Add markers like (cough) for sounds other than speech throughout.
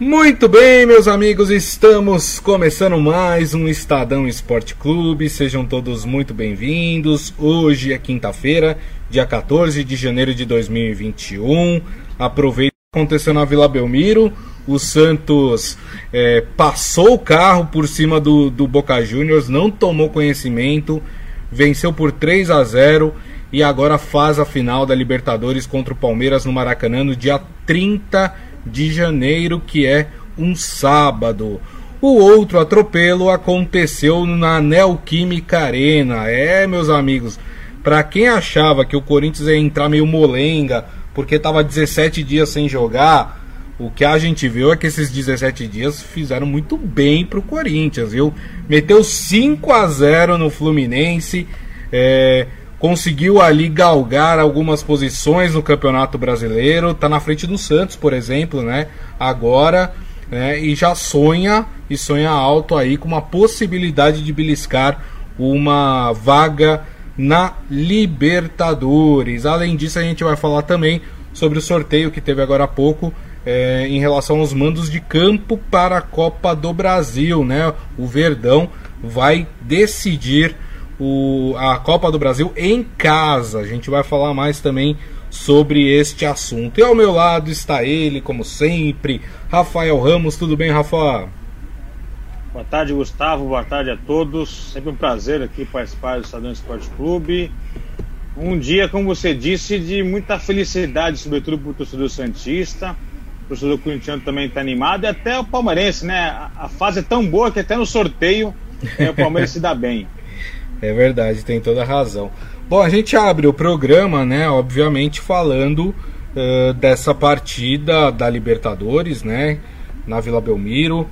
Muito bem, meus amigos, estamos começando mais um Estadão Esporte Clube. Sejam todos muito bem-vindos. Hoje é quinta-feira, dia 14 de janeiro de 2021. Aproveita que aconteceu na Vila Belmiro. O Santos é, passou o carro por cima do, do Boca Juniors, não tomou conhecimento, venceu por 3 a 0 e agora faz a final da Libertadores contra o Palmeiras no Maracanã no dia 30 de de janeiro, que é um sábado. O outro atropelo aconteceu na Neoquímica Arena. É, meus amigos, para quem achava que o Corinthians ia entrar meio molenga, porque estava 17 dias sem jogar, o que a gente viu é que esses 17 dias fizeram muito bem pro Corinthians, viu? Meteu 5 a 0 no Fluminense. É, conseguiu ali galgar algumas posições no Campeonato Brasileiro, tá na frente do Santos, por exemplo, né? Agora, né? E já sonha e sonha alto aí com uma possibilidade de beliscar uma vaga na Libertadores. Além disso, a gente vai falar também sobre o sorteio que teve agora há pouco é, em relação aos mandos de campo para a Copa do Brasil, né? O Verdão vai decidir o, a Copa do Brasil em casa. A gente vai falar mais também sobre este assunto. E ao meu lado está ele, como sempre, Rafael Ramos. Tudo bem, Rafa? Boa tarde, Gustavo. Boa tarde a todos. Sempre um prazer aqui participar do Estadão Esporte Clube. Um dia, como você disse, de muita felicidade, sobretudo para o torcedor Santista. O torcedor corintiano também está animado e até o palmeirense, né? A, fase é tão boa que até no sorteio é, o Palmeiras se dá bem. (laughs) É verdade, tem toda a razão. Bom, a gente abre o programa, né? Obviamente falando uh, dessa partida da Libertadores, né? Na Vila Belmiro.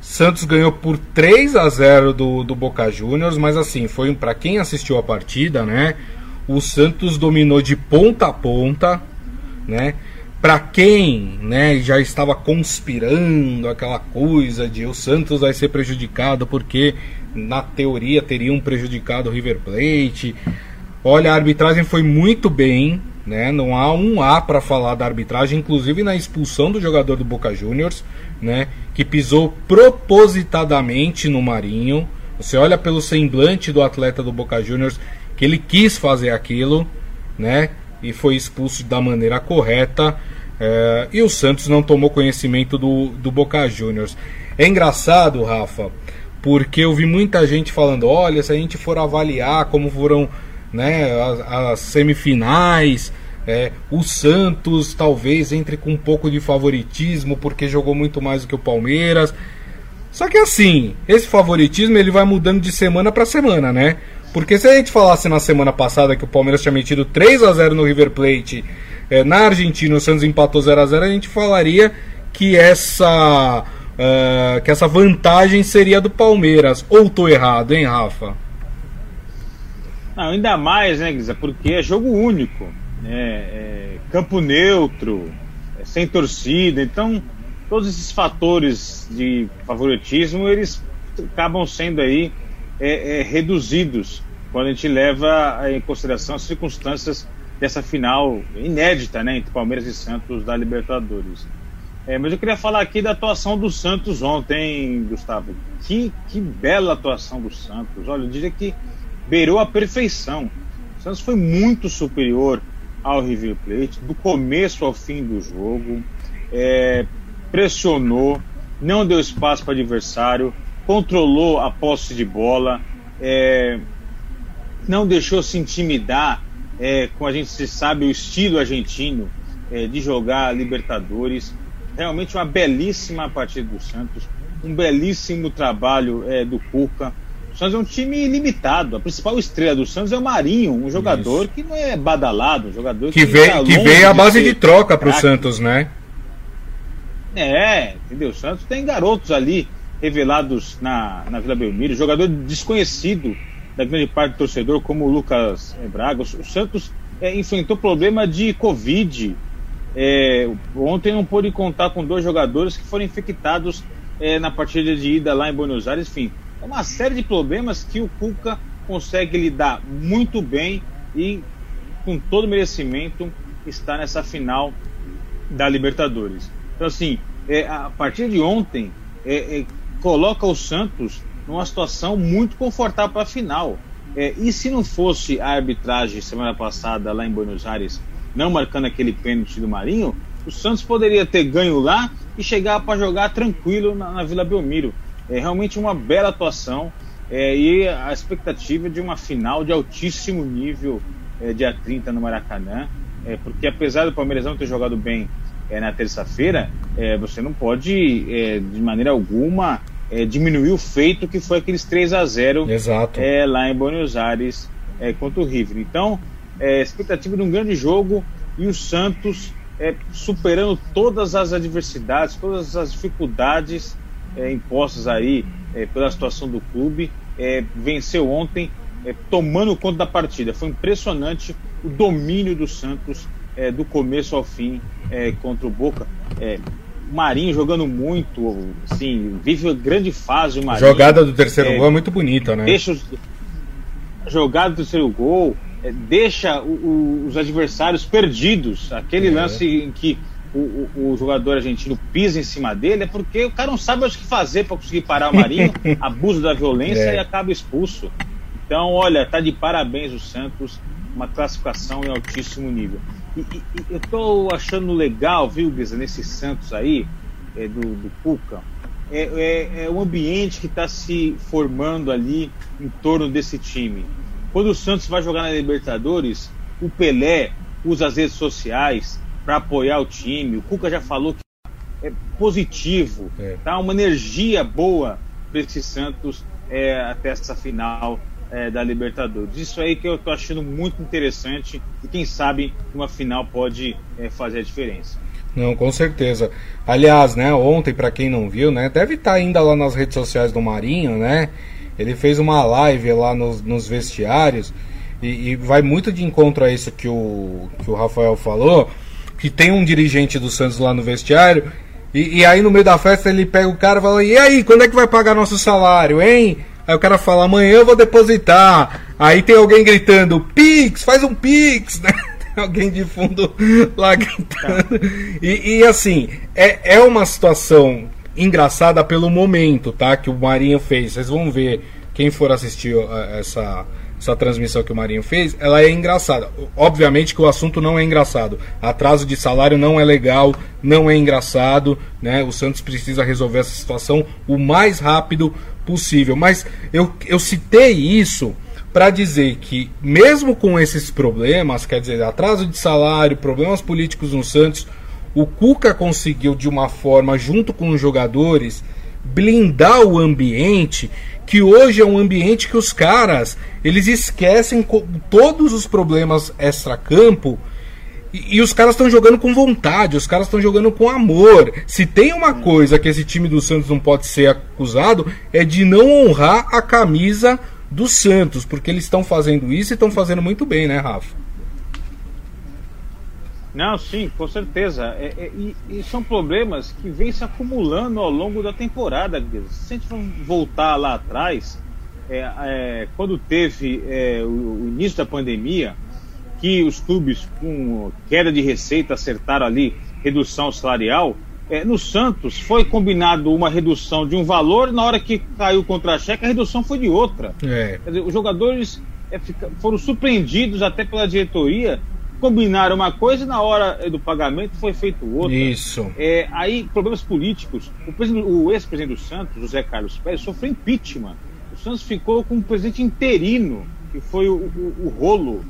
Santos ganhou por 3 a 0 do, do Boca Juniors, mas assim, foi para quem assistiu a partida, né? O Santos dominou de ponta a ponta, né? Para quem, né, já estava conspirando aquela coisa de o Santos vai ser prejudicado porque na teoria teriam prejudicado o River Plate. Olha, a arbitragem foi muito bem, né? Não há um A para falar da arbitragem, inclusive na expulsão do jogador do Boca Juniors, né? Que pisou propositadamente no Marinho. Você olha pelo semblante do atleta do Boca Juniors que ele quis fazer aquilo, né? E foi expulso da maneira correta. É, e o Santos não tomou conhecimento do, do Boca Juniors. É engraçado, Rafa, porque eu vi muita gente falando: olha, se a gente for avaliar como foram né, as, as semifinais, é, o Santos talvez entre com um pouco de favoritismo porque jogou muito mais do que o Palmeiras. Só que assim, esse favoritismo ele vai mudando de semana para semana, né? Porque se a gente falasse na semana passada que o Palmeiras tinha metido 3 a 0 no River Plate é, na Argentina, o Santos empatou 0 a 0 a gente falaria que essa uh, que essa vantagem seria do Palmeiras. Ou tô errado, hein, Rafa? Não, ainda mais, né, Guisa? Porque é jogo único. Né? É campo neutro, é sem torcida. Então, todos esses fatores de favoritismo, eles acabam sendo aí é, é, reduzidos quando a gente leva em consideração as circunstâncias dessa final inédita né, entre Palmeiras e Santos da Libertadores. É, mas eu queria falar aqui da atuação do Santos ontem, Gustavo. Que, que bela atuação do Santos. Olha, eu diria que beirou a perfeição. O Santos foi muito superior ao River Plate, do começo ao fim do jogo. É, pressionou, não deu espaço para adversário, controlou a posse de bola, é, não deixou se intimidar é, com a gente se sabe o estilo argentino é, de jogar Libertadores realmente uma belíssima partida do Santos, um belíssimo trabalho é, do Cuca. O Santos é um time limitado. A principal estrela do Santos é o Marinho, um jogador Isso. que não é badalado, um jogador que, que veio, tá que veio a base de, de troca para o Santos, né? É, entendeu? O Santos tem garotos ali revelados na, na Vila Belmiro, jogador desconhecido da grande parte do torcedor, como o Lucas Braga. O Santos é, enfrentou problema de Covid é, ontem não pôde contar com dois jogadores que foram infectados é, na partida de ida lá em Buenos Aires. Enfim, é uma série de problemas que o Cuca consegue lidar muito bem e com todo merecimento está nessa final da Libertadores. Então, assim, é, a partir de ontem, é, é, coloca o Santos numa situação muito confortável para a final. É, e se não fosse a arbitragem semana passada lá em Buenos Aires, não marcando aquele pênalti do Marinho, o Santos poderia ter ganho lá e chegar para jogar tranquilo na, na, Vila Belmiro. É realmente uma bela atuação é, e a expectativa de uma final de altíssimo nível é, dia 30 no Maracanã, é, porque apesar do Palmeiras não ter jogado bem é, na terça-feira, é, você não pode, é, de maneira alguma, é, diminuir o feito que foi aqueles 3 a 0 Exato. É, lá em Buenos Aires é, contra o River. Então, é, expectativa de um grande jogo e o Santos é, superando todas as adversidades, todas as dificuldades é, impostas aí é, pela situação do clube. É, venceu ontem, tomando conta da partida. Foi impressionante o domínio do Santos do começo ao fim contra o Boca. Marinho jogando muito, assim, vive uma grande fase o Marinho. Jogada do terceiro gol é muito bonita, né? Deixa os, jogada do terceiro gol, é, deixa o, o, os adversários perdidos. Aquele é. lance em que o, o, jogador argentino pisa em cima dele é porque o cara não sabe o que fazer para conseguir parar o Marinho, (laughs) abusa da violência é. e acaba expulso. Então, olha, tá de parabéns o Santos, uma classificação em altíssimo nível. E, e, e eu tô achando legal, viu, Guisa, nesse Santos aí, é, do, do Cuca, é, é, é o ambiente que está se formando ali em torno desse time. Quando o Santos vai jogar na Libertadores, o Pelé usa as redes sociais para apoiar o time. O Cuca já falou que é positivo, é. tá uma energia boa para esse Santos é, até essa final é, da Libertadores. Isso aí que eu estou achando muito interessante e quem sabe uma final pode é, fazer a diferença. Não, com certeza. Aliás, né, ontem, para quem não viu, né, deve estar tá ainda lá nas redes sociais do Marinho, né? Ele fez uma live lá nos, nos vestiários e, e, vai muito de encontro a isso que o, que o Rafael falou, que tem um dirigente do Santos lá no vestiário e, e aí no meio da festa ele pega o cara e fala, e aí, quando é que vai pagar nosso salário, hein? Aí o cara fala, amanhã eu vou depositar. Aí tem alguém gritando, Pix, faz um Pix, (laughs) né? alguém de fundo lá gritando. E, e, assim, é, é uma situação engraçada pelo momento, tá? Que o Marinho fez. Vocês vão ver, quem for assistir uh, essa, essa transmissão que o Marinho fez, ela é engraçada. Obviamente que o assunto não é engraçado. Atraso de salário não é legal, não é engraçado, né? O Santos precisa resolver essa situação o mais rápido possível. Mas eu, eu citei isso para dizer que, mesmo com esses problemas, quer dizer, atraso de salário, problemas políticos no Santos, o Cuca conseguiu, de uma forma, junto com os jogadores, blindar o ambiente, que hoje é um ambiente que os caras eles esquecem todos os problemas extra-campo. E, os caras estão jogando com vontade, os caras estão jogando com amor. Se tem uma coisa que esse time do Santos não pode ser acusado, é de não honrar a camisa do Santos, porque eles estão fazendo isso e estão fazendo muito bem, né, Rafa? Não, sim, com certeza. É, é, e, e, são problemas que vêm se acumulando ao longo da temporada. Se a gente voltar lá atrás, é, é quando teve é, o, o, início da pandemia, que os clubes com queda de receita acertaram ali redução salarial, é, no Santos foi combinado uma redução de um valor, na hora que caiu o contra-cheque, a redução foi de outra. É. Dizer, os jogadores é, foram surpreendidos até pela diretoria, combinaram uma coisa e na hora é, do pagamento foi feito outra. Isso. É, aí, problemas políticos. O, o ex-presidente do Santos, José Carlos Pérez, sofreu impeachment. O Santos ficou com um presidente interino, que foi o, o, o rolo.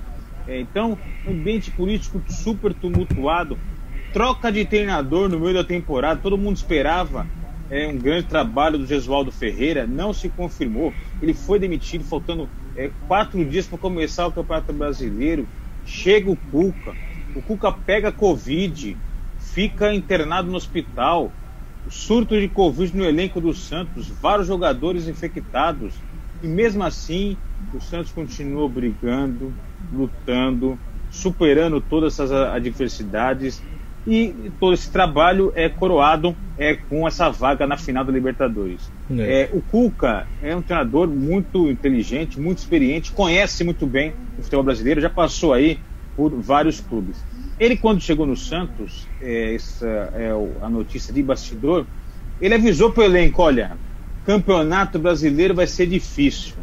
É, então, ambiente político super tumultuado troca de treinador no meio da temporada, todo mundo esperava é, um grande trabalho do Gesualdo Ferreira, não se confirmou. Ele foi demitido, faltando é, quatro dias para começar o Campeonato Brasileiro. Chega o Cuca, o Cuca pega Covid, fica internado no hospital. Surto de Covid no elenco do Santos, vários jogadores infectados. E mesmo assim, o Santos continua brigando, lutando, superando todas essas adversidades e todo esse trabalho é coroado é, com essa vaga na final da Libertadores. É. É, o Cuca é um treinador muito inteligente, muito experiente, conhece muito bem o futebol brasileiro, já passou aí por vários clubes. Ele, quando chegou no Santos, é, essa é a notícia de bastidor, ele avisou para o elenco: olha, campeonato brasileiro vai ser difícil.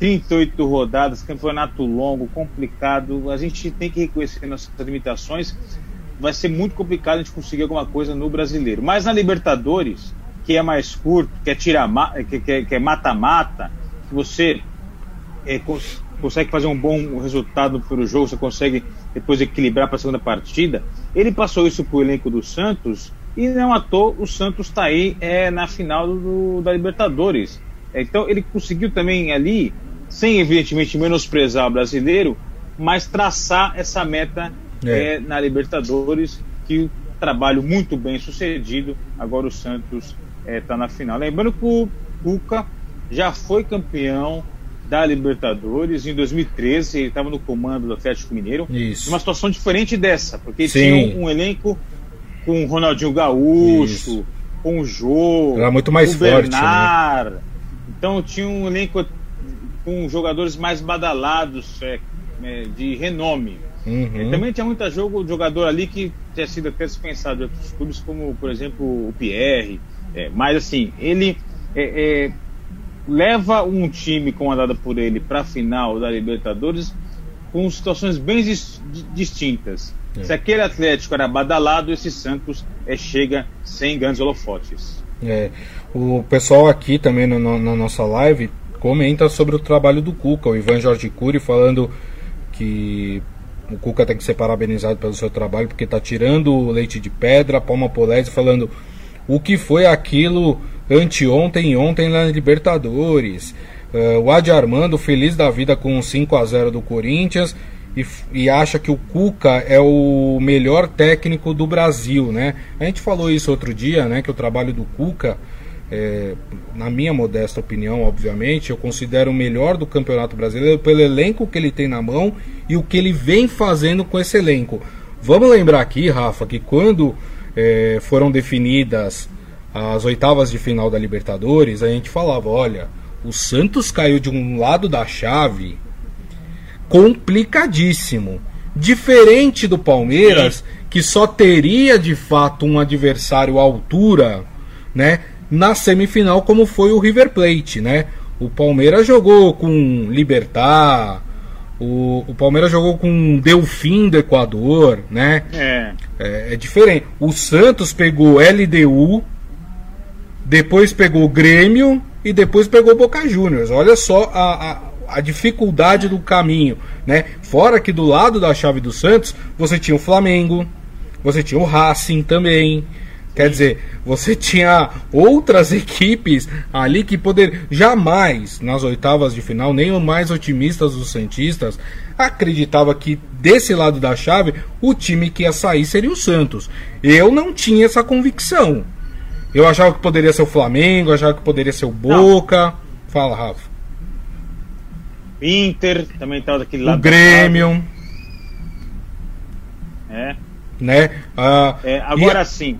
38 rodadas, campeonato longo, complicado. A gente tem que reconhecer nossas limitações. Vai ser muito complicado a gente conseguir alguma coisa no brasileiro. Mas na Libertadores, que é mais curto, que é tira que é mata-mata, que você é, cons consegue fazer um bom resultado pelo jogo, você consegue depois equilibrar para a segunda partida. Ele passou isso para o elenco do Santos e não à toa o Santos está aí é, na final do, da Libertadores. Então ele conseguiu também ali sem evidentemente menosprezar o brasileiro, mas traçar essa meta é. É, na Libertadores, que trabalho muito bem sucedido. Agora o Santos está é, na final. Lembrando que o Cuca já foi campeão da Libertadores em 2013, ele estava no comando do Atlético Mineiro. Isso. Uma situação diferente dessa, porque Sim. tinha um, um, elenco com o Ronaldinho Gaúcho, Isso. com o Jô, Era muito mais o forte, Bernard. Né? Então tinha um elenco com jogadores mais badalados, é, é, de renome. Uhum. É, também tinha muito jogo, jogador ali que tinha sido até dispensado de outros clubes, como por exemplo o Pierre. É, mas assim, ele é, é, leva um time comandado por ele para a final da Libertadores com situações bem dis distintas. Se aquele Atlético era badalado, esse Santos chega sem grandes holofotes. É, o pessoal aqui também no, no, na nossa live comenta sobre o trabalho do Cuca, o Ivan Jorge Cury falando que o Cuca tem que ser parabenizado pelo seu trabalho porque está tirando o leite de pedra, Palma Polese falando o que foi aquilo anteontem e ontem na Libertadores. Uh, o Adi Armando feliz da vida com 5 a 0 do Corinthians e, e, acha que o Cuca é o melhor técnico do Brasil, né? A gente falou isso outro dia, né? Que o trabalho do Cuca é, na minha modesta opinião, obviamente, eu considero o melhor do Campeonato Brasileiro pelo elenco que ele tem na mão e o que ele vem fazendo com esse elenco. Vamos lembrar aqui, Rafa, que quando é, foram definidas as oitavas de final da Libertadores, a gente falava: olha, o Santos caiu de um lado da chave complicadíssimo. Diferente do Palmeiras, que só teria de fato um adversário à altura, né? Na semifinal, como foi o River Plate, né? O Palmeiras jogou com Libertar, o, o Palmeiras jogou com Delfim do Equador, né? É. é. é. diferente. O Santos pegou LDU, depois pegou Grêmio e depois pegou Boca Juniors. Olha só a, a, a, dificuldade do caminho, né? Fora que do lado da chave do Santos, você tinha o Flamengo, você tinha o Racing também, Quer dizer, você tinha outras equipes ali que poder jamais nas oitavas de final, nem os mais otimistas dos Santistas acreditava que desse lado da chave o time que ia sair seria o Santos. Eu não tinha essa convicção. Eu achava que poderia ser o Flamengo, achava que poderia ser o Boca. Não. Fala, Rafa. Inter também estava daquele lado. O Grêmio. É. Né? Ah, é, agora sim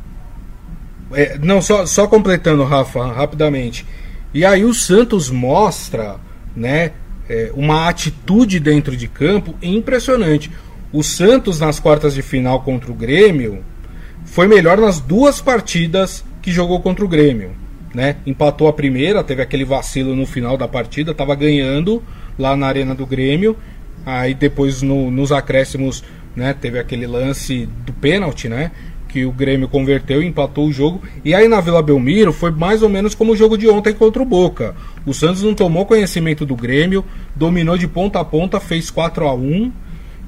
é, não, só, só completando, Rafa, rapidamente. E aí o Santos mostra né, é, uma atitude dentro de campo impressionante. O Santos, nas quartas de final contra o Grêmio, foi melhor nas duas partidas que jogou contra o Grêmio. Né? Empatou a primeira, teve aquele vacilo no final da partida, estava ganhando lá na arena do Grêmio. Aí depois no, nos acréscimos né, teve aquele lance do pênalti, né? Que o Grêmio converteu e empatou o jogo. E aí na Vila Belmiro foi mais ou menos como o jogo de ontem contra o Boca. O Santos não tomou conhecimento do Grêmio, dominou de ponta a ponta, fez 4 a 1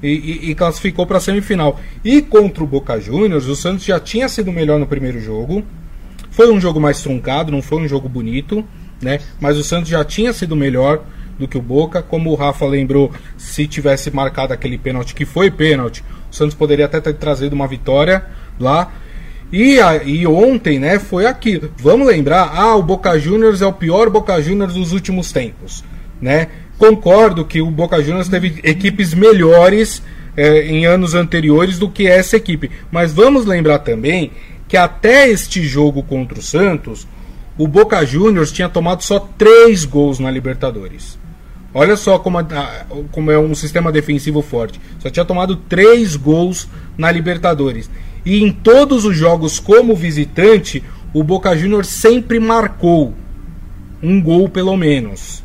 e, e, e classificou para a semifinal. E contra o Boca Juniors, o Santos já tinha sido melhor no primeiro jogo. Foi um jogo mais truncado, não foi um jogo bonito, né? Mas o Santos já tinha sido melhor do que o Boca. Como o Rafa lembrou, se tivesse marcado aquele pênalti, que foi pênalti, o Santos poderia até ter trazido uma vitória lá. E, e ontem, né, foi aquilo. Vamos lembrar, ah, o Boca Juniors é o pior Boca Juniors dos últimos tempos, né? Concordo que o Boca Juniors teve equipes melhores é, em anos anteriores do que essa equipe. Mas vamos lembrar também que até este jogo contra o Santos, o Boca Juniors tinha tomado só três gols na Libertadores. Olha só como, a, como é um sistema defensivo forte. Só tinha tomado três gols na Libertadores. E em todos os jogos como visitante, o Boca Juniors sempre marcou um gol pelo menos.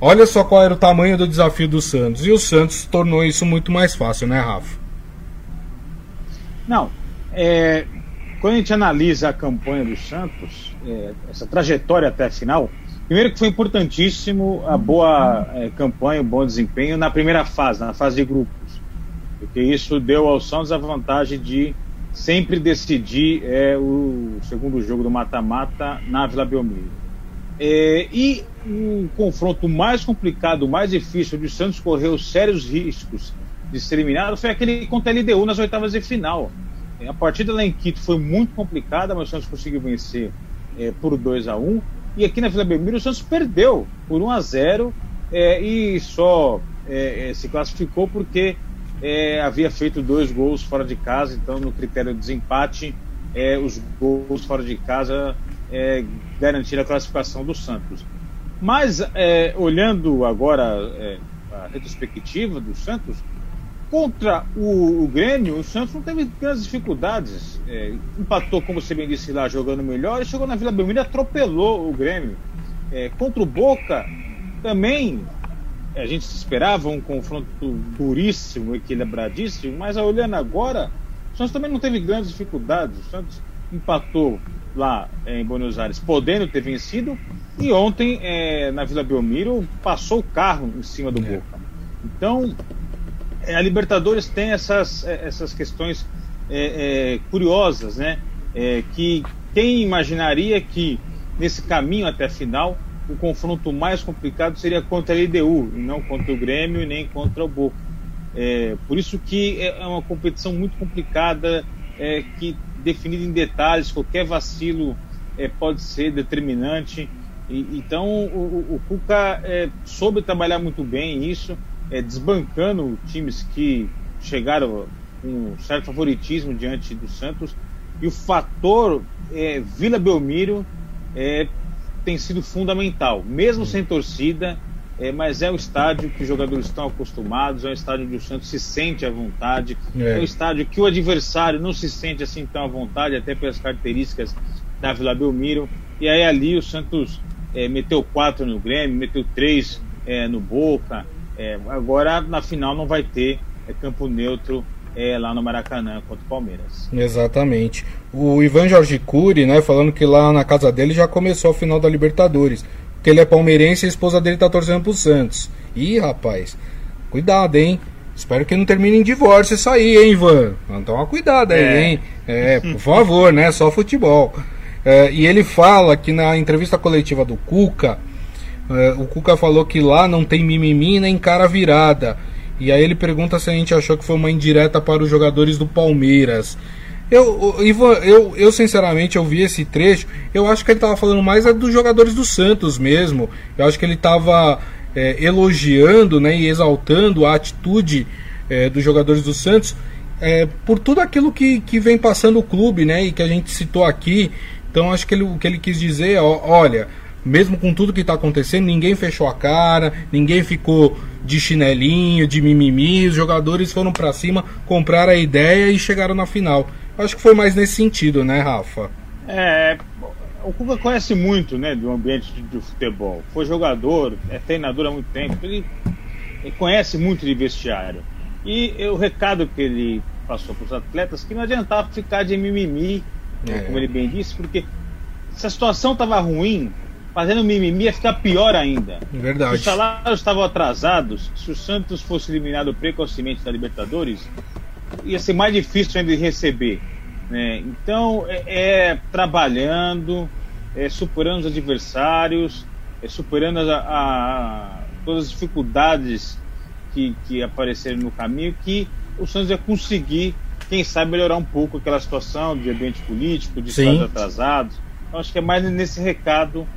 Olha só qual era o tamanho do desafio do Santos. E o Santos tornou isso muito mais fácil, né, Rafa? Não. É, quando a gente analisa a campanha do Santos, é, essa trajetória até a final, primeiro que foi importantíssimo a boa é, campanha, o bom desempenho na primeira fase, na fase de grupos. Porque isso deu ao Santos a vantagem de sempre decidir é, o segundo jogo do mata-mata na Vila Belmiro. É, e o confronto mais complicado, mais difícil, onde o Santos correu sérios riscos de ser eliminado, foi aquele contra a LDU nas oitavas de final. É, a partida lá em Quito foi muito complicada, mas o Santos conseguiu vencer é, por 2 a 1 E aqui na Vila Belmiro o Santos perdeu por 1 a 0 é, e só é, é, se classificou porque é, havia feito dois gols fora de casa, então no critério de desempate, os gols fora de casa garantiram a classificação do Santos. Mas olhando agora a retrospectiva do Santos, Contra o, o, Grêmio, o Santos não teve grandes dificuldades. É, empatou, como você bem disse lá, jogando melhor, e chegou na Vila Belmiro e atropelou o Grêmio. É, contra o Boca, também a gente esperava um confronto duríssimo, equilibradíssimo, mas olhando agora, o Santos também não teve grandes dificuldades. O Santos empatou lá em Buenos Aires, podendo ter vencido, e ontem é, na Vila Belmiro passou o carro em cima do é. Boca. Então, é, a Libertadores tem essas, é, essas questões é, é, curiosas, né? É, que quem imaginaria que nesse caminho até a final o confronto mais complicado seria contra a LDU e não contra o Grêmio e nem contra o Boca. É, por isso que é uma competição muito complicada, que definida em detalhes, qualquer vacilo pode ser determinante. E, então o, o, Cuca soube trabalhar muito bem isso é, desbancando times que chegaram com certo favoritismo diante do Santos. E o fator é, Vila Belmiro é, tem sido fundamental, mesmo sem torcida, é, mas é um estádio que os jogadores estão acostumados, é um estádio onde o Santos se sente à vontade, é, é um estádio que o adversário não se sente assim tão à vontade, até pelas características da Vila Belmiro. E aí ali o Santos é, meteu quatro no Grêmio, meteu três é, no Boca, é, agora, na final, não vai ter é, campo neutro é, lá no Maracanã contra o Palmeiras. Exatamente. O Ivan Jorge Cury, né, falando que lá na casa dele já começou a final da Libertadores. Que ele é palmeirense e a esposa dele tá torcendo pro Santos. Ih, rapaz, cuidado, hein? Espero que não termine em divórcio isso aí, hein, Ivan? Então, cuidado aí, é. hein? É, por favor, né? Só futebol. É, e ele fala que na entrevista coletiva do Cuca, é, o Cuca falou que lá não tem mimimi nem cara virada. E aí ele pergunta se a gente achou que foi uma indireta para os jogadores do Palmeiras. Eu, Ivan, eu, eu sinceramente eu vi esse trecho. Eu acho que ele estava falando mais é dos jogadores do Santos mesmo. Eu acho que ele estava é, elogiando né, e exaltando a atitude é, dos jogadores do Santos é, por tudo aquilo que, que vem passando o clube, né? E que a gente citou aqui. Então acho que ele, o que ele quis dizer é, olha, mesmo com tudo que está acontecendo, ninguém fechou a cara, ninguém ficou de chinelinho, de mimimi, os jogadores foram para cima, compraram a ideia e chegaram na final. Acho que foi mais nesse sentido, né, Rafa? É, o Cuca conhece muito, né, do ambiente de, futebol. Foi jogador, é treinador há muito tempo, ele, ele conhece muito de vestiário. E o recado que ele passou para os atletas que não adiantava ficar de mimimi, é. como ele bem disse, porque se a situação estava ruim, fazendo mimimi ia ficar pior ainda. Verdade. Se os salários estavam atrasados, se o Santos fosse eliminado precocemente da Libertadores, ia ser mais difícil ainda de receber. Né? Então, é, é trabalhando, é, superando os adversários, é, superando a, a, todas as dificuldades que, que apareceram no caminho, que o Santos ia conseguir, quem sabe, melhorar um pouco aquela situação de ambiente político, de salários atrasados. Então, acho que é mais nesse recado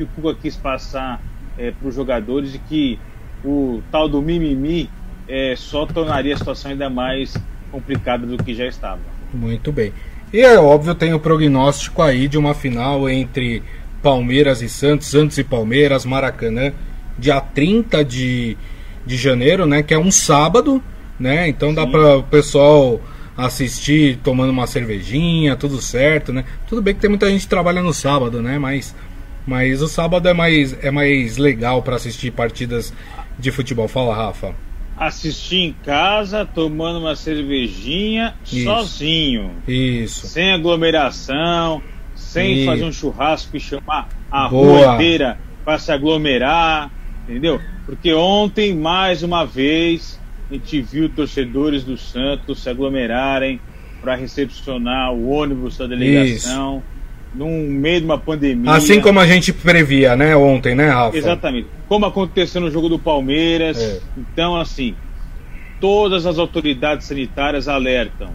que o Cuca quis passar é, para os jogadores de que o tal do mimimi é, só tornaria a situação ainda mais complicada do que já estava. Muito bem. E é óbvio, tem o prognóstico aí de uma final entre Palmeiras e Santos, Santos e Palmeiras, Maracanã, dia 30 de, de janeiro, né? Que é um sábado, né? Então dá para o pessoal assistir tomando uma cervejinha, tudo certo, né? Tudo bem que tem muita gente que trabalha no sábado, né? Mas, mas o sábado é mais, é mais legal para assistir partidas de futebol. Fala, Rafa. Assistir em casa, tomando uma cervejinha, Isso. sozinho. Isso. Sem aglomeração, sem fazer um churrasco e chamar a Boa. rua inteira para se aglomerar, entendeu? Porque ontem, mais uma vez, a gente viu torcedores do Santos se aglomerarem para recepcionar o ônibus da delegação. Isso. No meio de uma pandemia. Assim como a gente previa, né, ontem, né, Rafa? Exatamente. Como aconteceu no jogo do Palmeiras. É. Então, assim, todas as autoridades sanitárias alertam.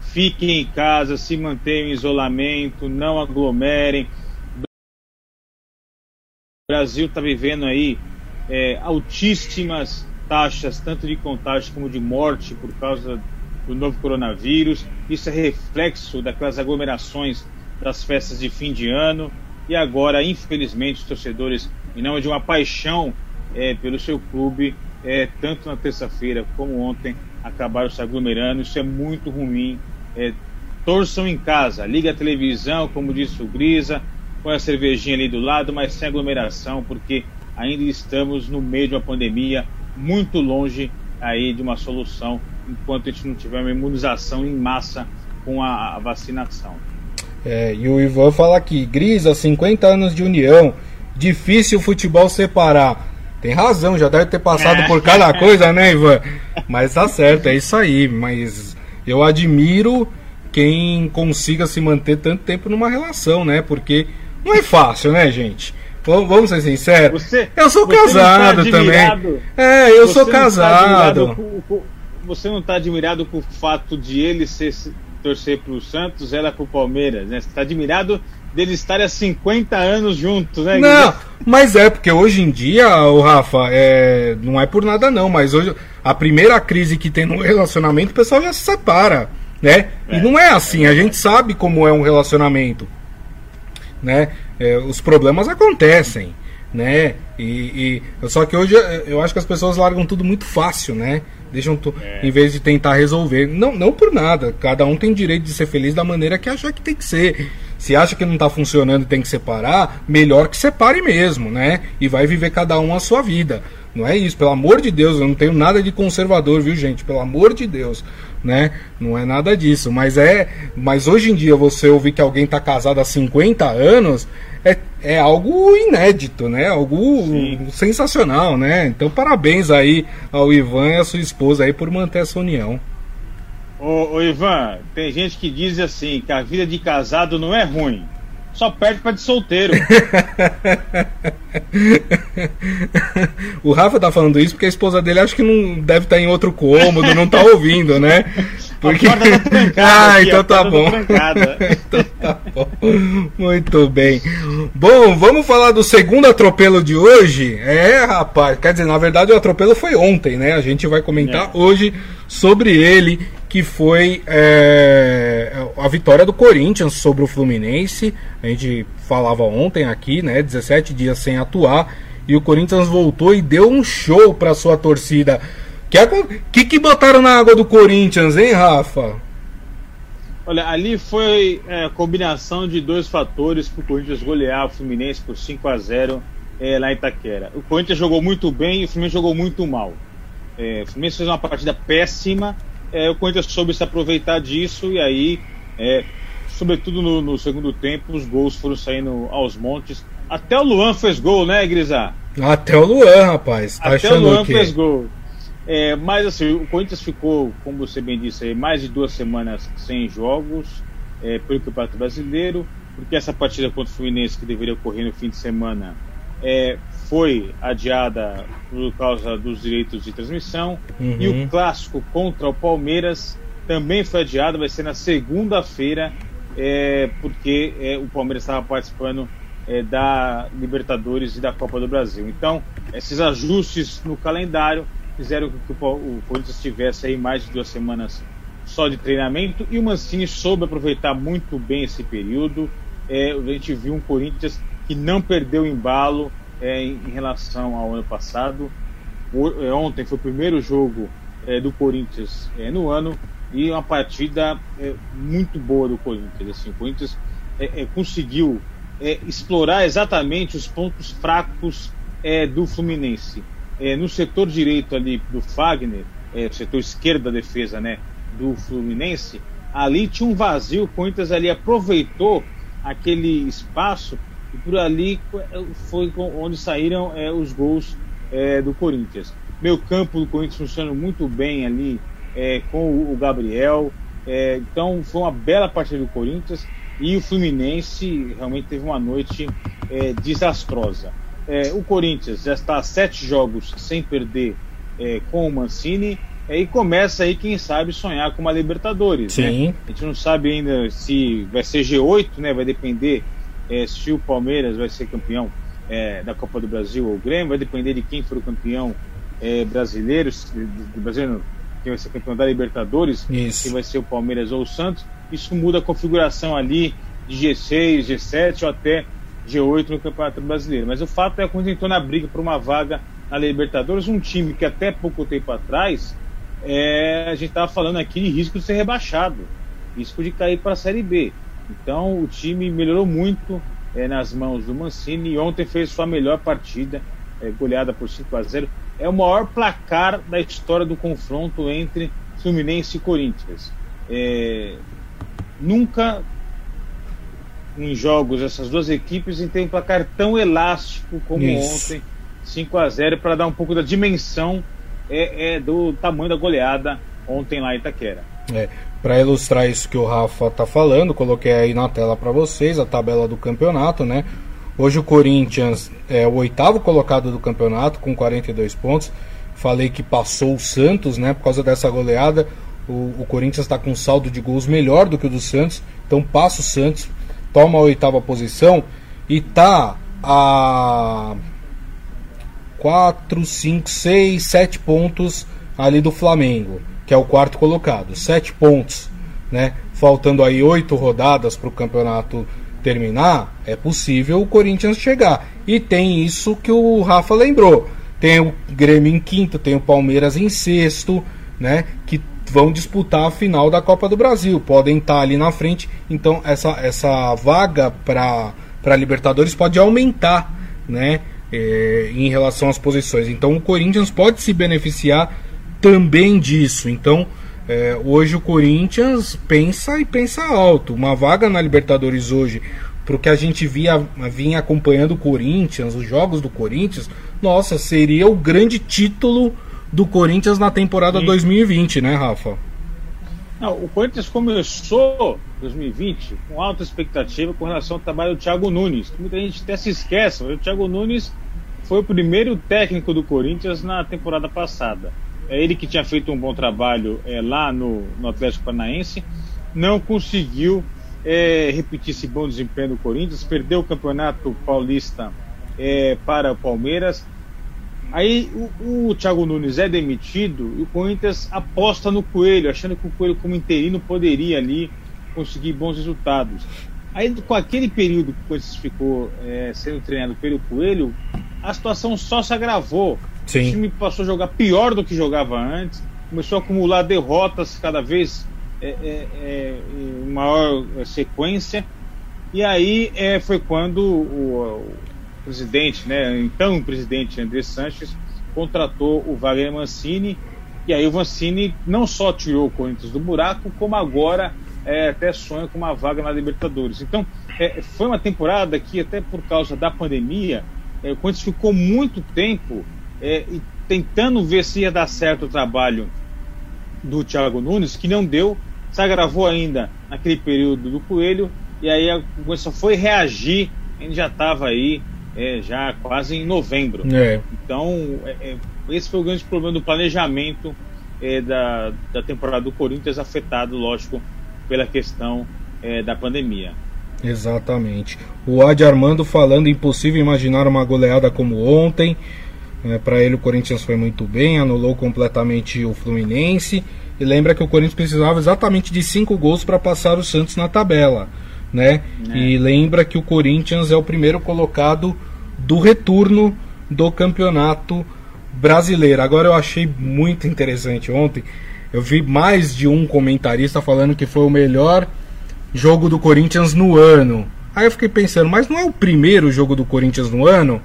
Fiquem em casa, se mantenham em isolamento, não aglomerem. O Brasil está vivendo aí é, altíssimas taxas tanto de contágio como de morte por causa do novo coronavírus. Isso é reflexo daquelas aglomerações das festas de fim de ano. E agora, infelizmente, os torcedores, em nome de uma paixão é, pelo seu clube, é, tanto na terça-feira como ontem, acabaram se aglomerando. Isso é muito ruim. É, torçam em casa, liga a televisão, como disse o Grisa, põe a cervejinha ali do lado, mas sem aglomeração, porque ainda estamos no meio de uma pandemia muito longe aí de uma solução enquanto a gente não tiver uma imunização em massa com a, a vacinação. É, e o Ivan fala aqui, Grisa, 50 anos de união, difícil o futebol separar. Tem razão, já deve ter passado é. por cada (laughs) coisa, né, Ivan? Mas tá certo, é isso aí. Mas eu admiro quem consiga se manter tanto tempo numa relação, né? Porque não é fácil, né, gente? Vamos ser sinceros. Você, eu sou casado tá também. É, eu sou tá casado. Tá com, você não está admirado com o fato de ele ser, torcer para o Santos, ela para o Palmeiras, né? Você está admirado deles estarem há 50 anos juntos, né? Não, mas é, porque hoje em dia, o Rafa, é, não é por nada não, mas hoje a primeira crise que tem no relacionamento, o pessoal já se separa, né? É, e não é assim, é a gente sabe como é um relacionamento, né? é, os problemas acontecem, né? E, e, só que hoje eu acho que as pessoas largam tudo muito fácil, né? Deixam tu, é. em vez de tentar resolver. Não, não por nada. Cada um tem direito de ser feliz da maneira que achar que tem que ser. Se acha que não está funcionando e tem que separar, melhor que separe mesmo, né? E vai viver cada um a sua vida. Não é isso, pelo amor de Deus, eu não tenho nada de conservador, viu, gente? Pelo amor de Deus, né? Não é nada disso, mas é, mas hoje em dia você ouvir que alguém está casado há 50 anos, é, é algo inédito, né? Algo Sim. sensacional, né? Então parabéns aí ao Ivan e à sua esposa aí por manter essa união. Ô, ô Ivan, tem gente que diz assim que a vida de casado não é ruim, só perde para de solteiro. (laughs) o Rafa tá falando isso porque a esposa dele acho que não deve estar tá em outro cômodo, não tá ouvindo, né? (laughs) Porque... A porta tá trancada. (laughs) ah, aqui, então tá bom. então tá bom. Muito bem. Bom, vamos falar do segundo atropelo de hoje? É, rapaz. Quer dizer, na verdade o atropelo foi ontem, né? A gente vai comentar é. hoje sobre ele, que foi é, a vitória do Corinthians sobre o Fluminense. A gente falava ontem aqui, né? 17 dias sem atuar. E o Corinthians voltou e deu um show para sua torcida. É, que que botaram na água do Corinthians, hein, Rafa? Olha, ali foi é, combinação de dois fatores para o Corinthians golear o Fluminense por 5 a 0 é, lá em Itaquera. O Corinthians jogou muito bem e o Fluminense jogou muito mal. É, o Fluminense fez uma partida péssima, é, o Corinthians soube se aproveitar disso e aí, é, sobretudo no, no, segundo tempo, os gols foram saindo aos montes. Até o Luan fez gol, né, Grisa? Até o Luan, rapaz. Tá Até o Luan fez gol. É, mas assim, o Corinthians ficou, como você bem disse, mais de duas semanas sem jogos é, pelo Campeonato Brasileiro, porque essa partida contra o Fluminense que deveria ocorrer no fim de semana é, foi adiada por causa dos direitos de transmissão uhum. e o clássico contra o Palmeiras também foi adiado, vai ser na segunda-feira, é, porque é, o Palmeiras estava participando é, da Libertadores e da Copa do Brasil. Então, esses ajustes no calendário fizeram com que o Corinthians tivesse aí mais de duas semanas só de treinamento e o Mancini soube aproveitar muito bem esse período. É, a gente viu um Corinthians que não perdeu embalo, é, em, relação ao ano passado. O, é, ontem foi o primeiro jogo é, do Corinthians é, no ano e uma partida é, muito boa do Corinthians. Assim, o Corinthians é, conseguiu explorar exatamente os pontos fracos do Fluminense. no setor direito ali do Fagner, setor esquerdo da defesa né, do Fluminense, ali tinha um vazio, o Corinthians ali aproveitou aquele espaço e por ali foi onde saíram é, os gols é, do Corinthians. Meu campo do Corinthians funciona muito bem ali é, com o Gabriel. É, então foi uma bela partida do Corinthians e o Fluminense realmente teve uma noite é, desastrosa. É, o Corinthians já está a sete jogos sem perder com o Mancini e começa aí, quem sabe, sonhar com uma Libertadores. Né? Sim. Né? A gente não sabe ainda se vai ser G8, né? Vai depender é, se o Palmeiras vai ser campeão é, da Copa do Brasil ou o Grêmio, vai depender de quem for o campeão é, brasileiro, do brasileiro, quem vai ser campeão da Libertadores, Isso. quem vai ser o Palmeiras ou o Santos. Isso muda a configuração ali de G6, G7 ou até G8 no Campeonato Brasileiro. Mas o fato é que quando entrou na briga por uma vaga na Libertadores, um time que até pouco tempo atrás é, a gente estava falando aqui de risco de ser rebaixado, risco de cair para a Série B. Então o time melhorou muito é, nas mãos do Mancini e ontem fez sua melhor partida, é, goleada por 5 a 0 É o maior placar da história do confronto entre Fluminense e Corinthians. É, nunca em jogos essas duas equipes tem um placar tão elástico como Isso. ontem, 5 a 0 para dar um pouco da dimensão é, é do tamanho da goleada ontem lá em Itaquera. É, para ilustrar isso que o Rafa tá falando, coloquei aí na tela para vocês a tabela do campeonato, né? Hoje o Corinthians é o oitavo colocado do campeonato com 42 pontos. Falei que passou o Santos, né? Por causa dessa goleada, o, o Corinthians está com saldo de gols melhor do que o do Santos, então passa o Santos, toma a oitava posição e tá a 4, 5, 6, 7 pontos ali do Flamengo, que é o quarto colocado. 7 pontos, né? Faltando aí 8 rodadas para o campeonato terminar, é possível o Corinthians chegar. E tem isso que o Rafa lembrou. Tem o Grêmio em quinto, tem o Palmeiras em sexto, né? Que vão disputar a final da Copa do Brasil. Podem estar ali na frente. Então essa, essa vaga para Libertadores pode aumentar, né? é, em relação às posições. Então o Corinthians pode se beneficiar também disso. Então é, hoje o Corinthians pensa e pensa alto. Uma vaga na Libertadores hoje, para o que a gente via, vinha acompanhando o Corinthians, os jogos do Corinthians, nossa, seria o grande título do Corinthians na temporada Sim. 2020, né, Rafa? Não, o Corinthians começou 2020 com alta expectativa com relação ao trabalho do Thiago Nunes. Muita gente até se esquece, mas o Thiago Nunes foi o primeiro técnico do Corinthians na temporada passada. É ele que tinha feito um bom trabalho é, lá no, no Atlético Paranaense, não conseguiu é, repetir esse bom desempenho do Corinthians, perdeu o campeonato paulista é, para o Palmeiras. Aí o, o Thiago Nunes é demitido e o Corinthians aposta no Coelho, achando que o Coelho, como interino, poderia ali conseguir bons resultados. Aí, com aquele período que o Corinthians ficou é, sendo treinado pelo Coelho, a situação só se agravou. Sim. O time passou a jogar pior do que jogava antes, começou a acumular derrotas cada vez é, é, é em maior é, sequência. E aí é, foi quando o, o, presidente, né, então o presidente André Sanches, contratou o Wagner Mancini. E aí o Mancini não só tirou o Corinthians do buraco, como agora é, até sonha com uma vaga na Libertadores. Então, é, foi uma temporada que, até por causa da pandemia, é, o Corinthians ficou muito tempo é, tentando ver se ia dar certo o trabalho do Thiago Nunes, que não deu, se agravou ainda naquele período do Coelho, e aí a só foi reagir, gente já estava aí é, já quase em novembro. É. Então, é, é, esse foi o grande problema do planejamento é, da, da temporada do Corinthians, afetado, lógico, pela questão da pandemia. Exatamente. O Adi Armando falando impossível imaginar uma goleada como ontem. É, Para ele o Corinthians foi muito bem, anulou completamente o Fluminense. E lembra que o Corinthians precisava exatamente de cinco gols para passar o Santos na tabela. Né? É. E lembra que o Corinthians é o primeiro colocado do retorno do campeonato brasileiro. Agora eu achei muito interessante ontem. Eu vi mais de um comentarista falando que foi o melhor jogo do Corinthians no ano. Aí eu fiquei pensando, mas não é o primeiro jogo do Corinthians no ano?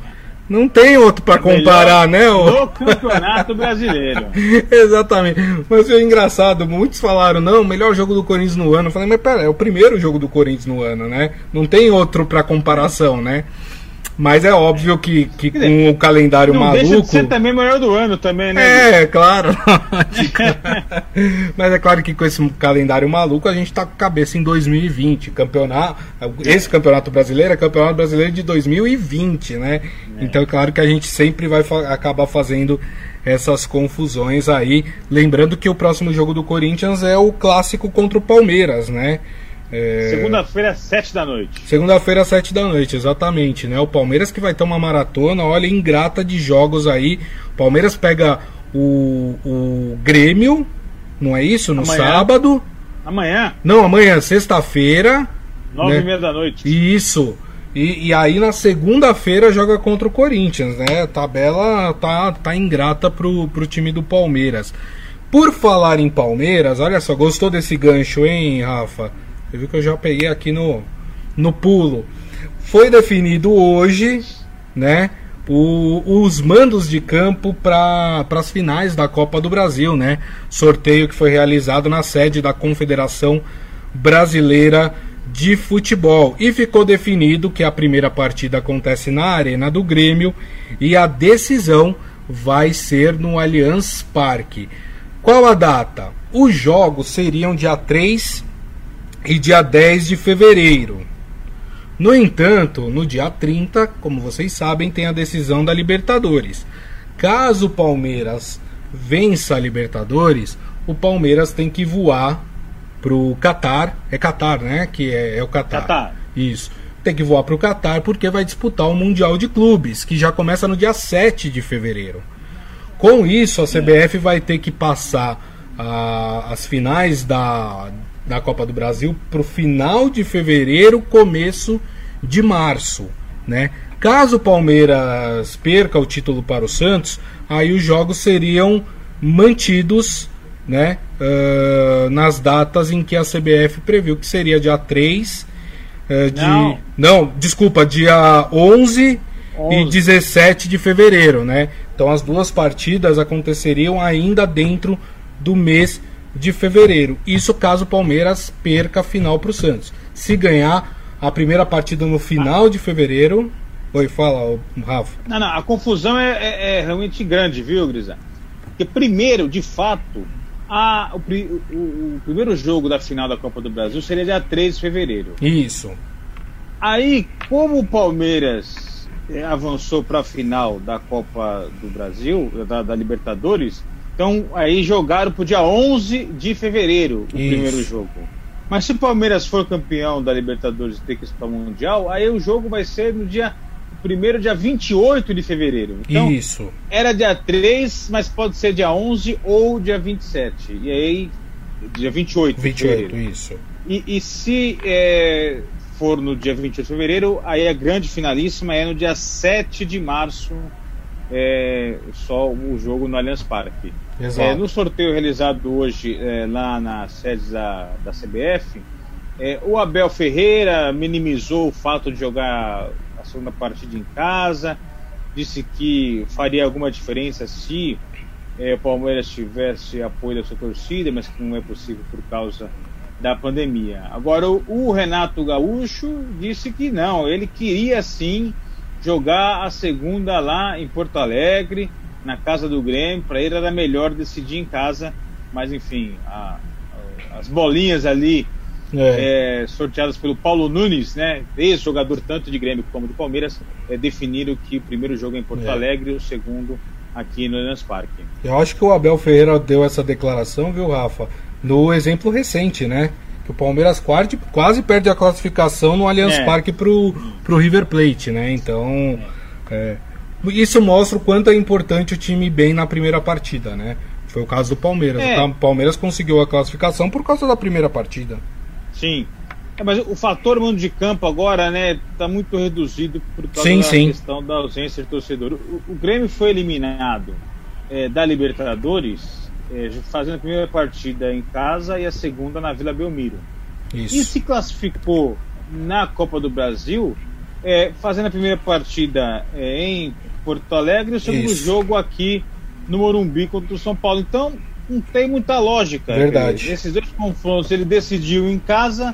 Não tem outro para comparar, né? No Campeonato Brasileiro. (laughs) Exatamente. Mas é engraçado, muitos falaram, não, melhor jogo do Corinthians no ano. Eu falei, mas pera, é o primeiro jogo do Corinthians no ano, né? Não tem outro para comparação, né? Mas é óbvio que, que dizer, com o calendário não maluco. Deixa de ser também melhor do ano também, né? É, claro. Mas é claro que com esse calendário maluco a gente tá com cabeça em 2020. Campeonato. Esse campeonato brasileiro é campeonato brasileiro de 2020, né? É. Então é claro que a gente sempre vai fa acabar fazendo essas confusões aí. Lembrando que o próximo jogo do Corinthians é o clássico contra o Palmeiras, né? É... Segunda-feira, sete da noite. Segunda-feira, sete da noite, exatamente, né? O Palmeiras que vai ter uma maratona, olha, ingrata de jogos aí. O Palmeiras pega o, o Grêmio, não é isso? No amanhã. sábado. Amanhã? Não, amanhã, sexta-feira. Nove né? e meia da noite. Isso. E, e aí na segunda-feira joga contra o Corinthians, né? A tabela tá, tá ingrata pro, pro time do Palmeiras. Por falar em Palmeiras, olha só, gostou desse gancho, hein, Rafa? Você viu que eu já peguei aqui no, no pulo. Foi definido hoje, né? O, os mandos de campo para as finais da Copa do Brasil, né? Sorteio que foi realizado na sede da Confederação Brasileira de Futebol. E ficou definido que a primeira partida acontece na Arena do Grêmio e a decisão vai ser no Allianz Parque. Qual a data? Os jogos seriam dia 3 e dia 10 de fevereiro. No entanto, no dia 30, como vocês sabem, tem a decisão da Libertadores. Caso o Palmeiras vença a Libertadores, o Palmeiras tem que voar pro Catar. É Catar, né? Que é, é o Catar. Catar. Isso. Tem que voar pro Catar porque vai disputar o Mundial de Clubes, que já começa no dia 7 de fevereiro. Com isso, a CBF vai ter que passar a, as finais da, da Copa do Brasil para o final de fevereiro, começo de março, né? Caso o Palmeiras perca o título para o Santos, aí os jogos seriam mantidos né, uh, nas datas em que a CBF previu, que seria dia 3 uh, de. Não. Não, desculpa, dia 11, 11, e 17 de fevereiro, né? Então as duas partidas aconteceriam ainda dentro do mês de fevereiro. Isso caso o Palmeiras perca a final para o Santos. Se ganhar a primeira partida no final de fevereiro. Oi, fala, Rafa. Não, não, a confusão é, é, é realmente grande, viu, Grisa? Porque, primeiro, de fato, a, o, o, o, primeiro jogo da final da Copa do Brasil seria dia 3 de fevereiro. Isso. Aí, como o Palmeiras é, avançou para a final da Copa do Brasil, da, da Libertadores, então, aí jogaram pro dia 11 de fevereiro o Isso. primeiro jogo. Mas se o Palmeiras for campeão da Libertadores e ter que disputar o Mundial, aí o jogo vai ser no dia primeiro dia 28 de fevereiro. Então, Isso. Era dia 3, mas pode ser dia 11 ou dia 27. E aí, dia 28 28, de isso. E, e se é, for no dia 28 de fevereiro, aí a grande finalíssima é no dia 7 de março, é, só o jogo no Allianz Parque. É, no sorteio realizado hoje é, lá na sede da, da CBF, é, o Abel Ferreira minimizou o fato de jogar a segunda partida em casa, disse que faria alguma diferença se é, o Palmeiras tivesse apoio da sua torcida, mas que não é possível por causa da pandemia. Agora, o, o Renato Gaúcho disse que não, ele queria sim jogar a segunda lá em Porto Alegre na casa do Grêmio, para ele era melhor decidir em casa, mas enfim, a, a, as bolinhas ali é. É, sorteadas pelo Paulo Nunes, né, ex-jogador tanto de Grêmio como do Palmeiras, é, definiram que o primeiro jogo é em Porto é. Alegre e o segundo aqui no Allianz Parque. Eu acho que o Abel Ferreira deu essa declaração, viu, Rafa, no exemplo recente, né? Que o Palmeiras quase, quase perde a classificação no Allianz é. Parque pro, pro River Plate, né? Então, é, isso mostra o quanto é importante o time bem na primeira partida, né? Foi o caso do Palmeiras. É. O Palmeiras conseguiu a classificação por causa da primeira partida. Sim. É, mas o fator mundo de campo agora, né, tá muito reduzido por causa sim, da sim. questão da ausência de torcedor. O, o Grêmio foi eliminado é, da Libertadores, é, fazendo a primeira partida em casa e a segunda na Vila Belmiro. Isso. E se classificou na Copa do Brasil, é, fazendo a primeira partida é, em Porto Alegre e o segundo Isso. jogo aqui no Morumbi contra o São Paulo. Então, não tem muita lógica. Verdade. Esses dois confrontos ele decidiu em casa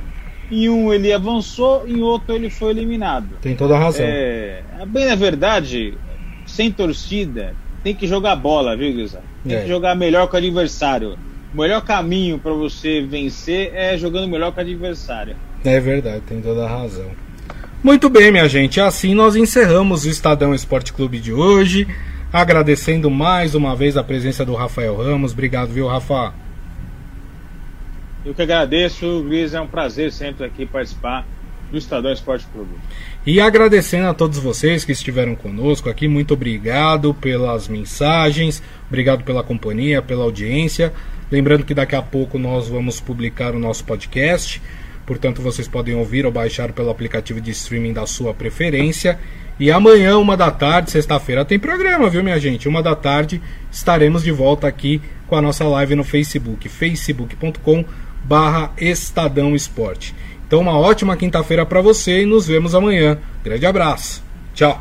em um ele avançou, em outro ele foi eliminado. Tem toda a razão. É, bem na verdade, sem torcida, tem que jogar bola, viu, Guisa? Tem é. que jogar melhor com o adversário. O melhor caminho para você vencer é jogando melhor com o adversário. É verdade, tem toda a razão. Muito bem, minha gente. Assim nós encerramos o Estadão Esporte Clube de hoje. Agradecendo mais uma vez a presença do Rafael Ramos. Obrigado, viu, Rafa? Eu que agradeço, Luiz. É um prazer sempre aqui participar do Estadão Esporte Clube. E agradecendo a todos vocês que estiveram conosco aqui, muito obrigado pelas mensagens, obrigado pela companhia, pela audiência. Lembrando que daqui a pouco nós vamos publicar o nosso podcast, portanto vocês podem ouvir ou baixar pelo aplicativo de streaming da sua preferência. E amanhã, uma da tarde, sexta-feira, tem programa, viu, minha gente? Uma da tarde estaremos de volta aqui com a nossa live no Facebook, facebook.com barra Estadão Esporte. Então, uma ótima quinta-feira para você e nos vemos amanhã. Grande abraço. Tchau.